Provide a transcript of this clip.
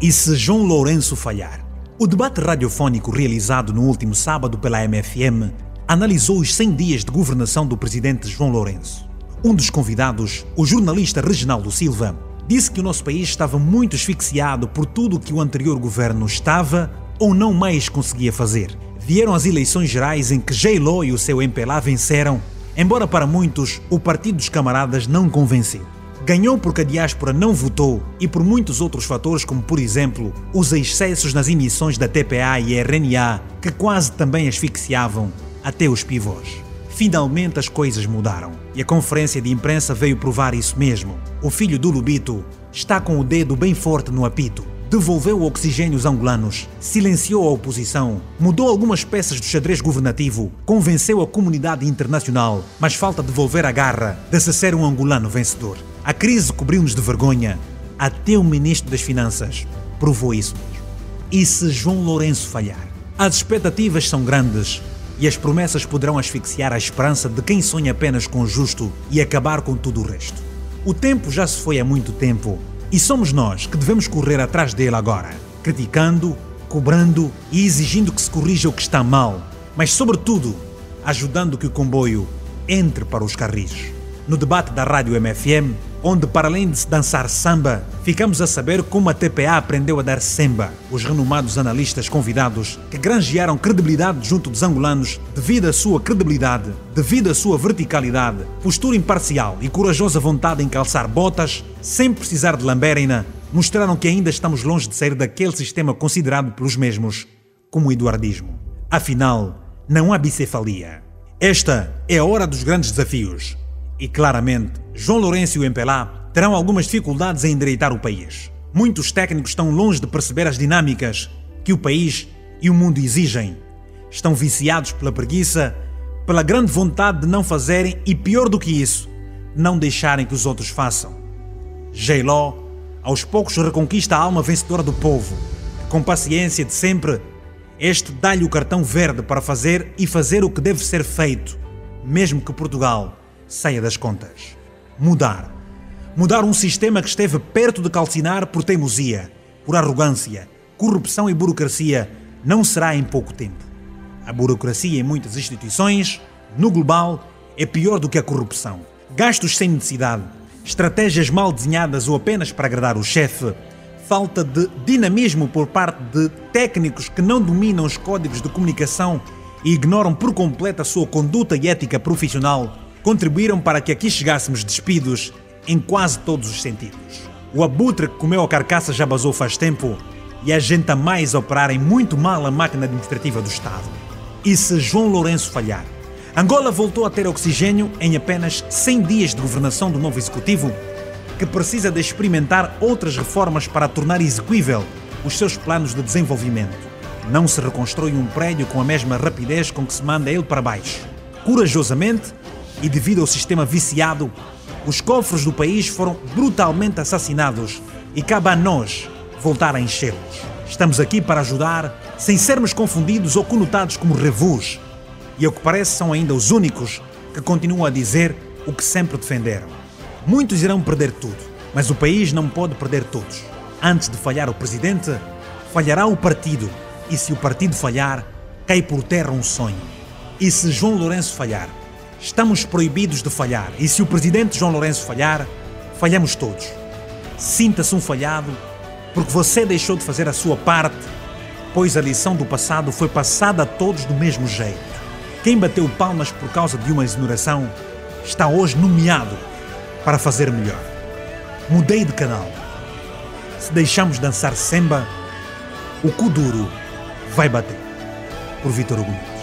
E se João Lourenço falhar? O debate radiofónico realizado no último sábado pela MFM analisou os 100 dias de governação do presidente João Lourenço. Um dos convidados, o jornalista Reginaldo Silva, disse que o nosso país estava muito asfixiado por tudo o que o anterior governo estava ou não mais conseguia fazer. Vieram as eleições gerais em que J-Lo e o seu MPLA venceram, embora para muitos o Partido dos Camaradas não convenceu. Ganhou porque a diáspora não votou e por muitos outros fatores, como por exemplo os excessos nas emissões da TPA e RNA, que quase também asfixiavam até os pivôs. Finalmente as coisas mudaram e a conferência de imprensa veio provar isso mesmo. O filho do Lubito está com o dedo bem forte no apito. Devolveu o oxigênio aos angolanos, silenciou a oposição, mudou algumas peças do xadrez governativo, convenceu a comunidade internacional, mas falta devolver a garra de se ser um angolano vencedor. A crise cobriu-nos de vergonha. Até o ministro das Finanças provou isso mesmo. E se João Lourenço falhar? As expectativas são grandes e as promessas poderão asfixiar a esperança de quem sonha apenas com o justo e acabar com tudo o resto. O tempo já se foi há muito tempo e somos nós que devemos correr atrás dele agora, criticando, cobrando e exigindo que se corrija o que está mal, mas, sobretudo, ajudando que o comboio entre para os carris. No debate da Rádio MFM, onde, para além de dançar samba, ficamos a saber como a TPA aprendeu a dar semba. Os renomados analistas convidados, que granjearam credibilidade junto dos angolanos devido à sua credibilidade, devido à sua verticalidade, postura imparcial e corajosa vontade em calçar botas, sem precisar de lamberina, mostraram que ainda estamos longe de sair daquele sistema considerado pelos mesmos como eduardismo. Afinal, não há bicefalia. Esta é a hora dos grandes desafios. E claramente, João Lourenço e o MPLA terão algumas dificuldades em endireitar o país. Muitos técnicos estão longe de perceber as dinâmicas que o país e o mundo exigem. Estão viciados pela preguiça, pela grande vontade de não fazerem e, pior do que isso, não deixarem que os outros façam. J-Law, aos poucos, reconquista a alma vencedora do povo. Com paciência de sempre, este dá-lhe o cartão verde para fazer e fazer o que deve ser feito, mesmo que Portugal saia das contas. Mudar. Mudar um sistema que esteve perto de calcinar por teimosia, por arrogância, corrupção e burocracia não será em pouco tempo. A burocracia em muitas instituições, no global, é pior do que a corrupção. Gastos sem necessidade, estratégias mal desenhadas ou apenas para agradar o chefe, falta de dinamismo por parte de técnicos que não dominam os códigos de comunicação e ignoram por completo a sua conduta e ética profissional contribuíram para que aqui chegássemos despidos em quase todos os sentidos. O abutre que comeu a carcaça já basou faz tempo e a gente a mais operarem muito mal a máquina administrativa do Estado. E se João Lourenço falhar? Angola voltou a ter oxigênio em apenas 100 dias de governação do novo executivo, que precisa de experimentar outras reformas para tornar execuível os seus planos de desenvolvimento. Não se reconstrói um prédio com a mesma rapidez com que se manda ele para baixo. Corajosamente, e devido ao sistema viciado, os cofres do país foram brutalmente assassinados e cabe a nós voltar a enchê-los. Estamos aqui para ajudar, sem sermos confundidos ou conotados como revus. E ao que parece são ainda os únicos que continuam a dizer o que sempre defenderam. Muitos irão perder tudo, mas o país não pode perder todos. Antes de falhar o presidente, falhará o partido. E se o partido falhar, cai por terra um sonho. E se João Lourenço falhar, Estamos proibidos de falhar e se o presidente João Lourenço falhar, falhamos todos. Sinta-se um falhado porque você deixou de fazer a sua parte, pois a lição do passado foi passada a todos do mesmo jeito. Quem bateu palmas por causa de uma exoneração está hoje nomeado para fazer melhor. Mudei de canal. Se deixamos dançar semba, o Kuduro vai bater. Por Vitor Hugo.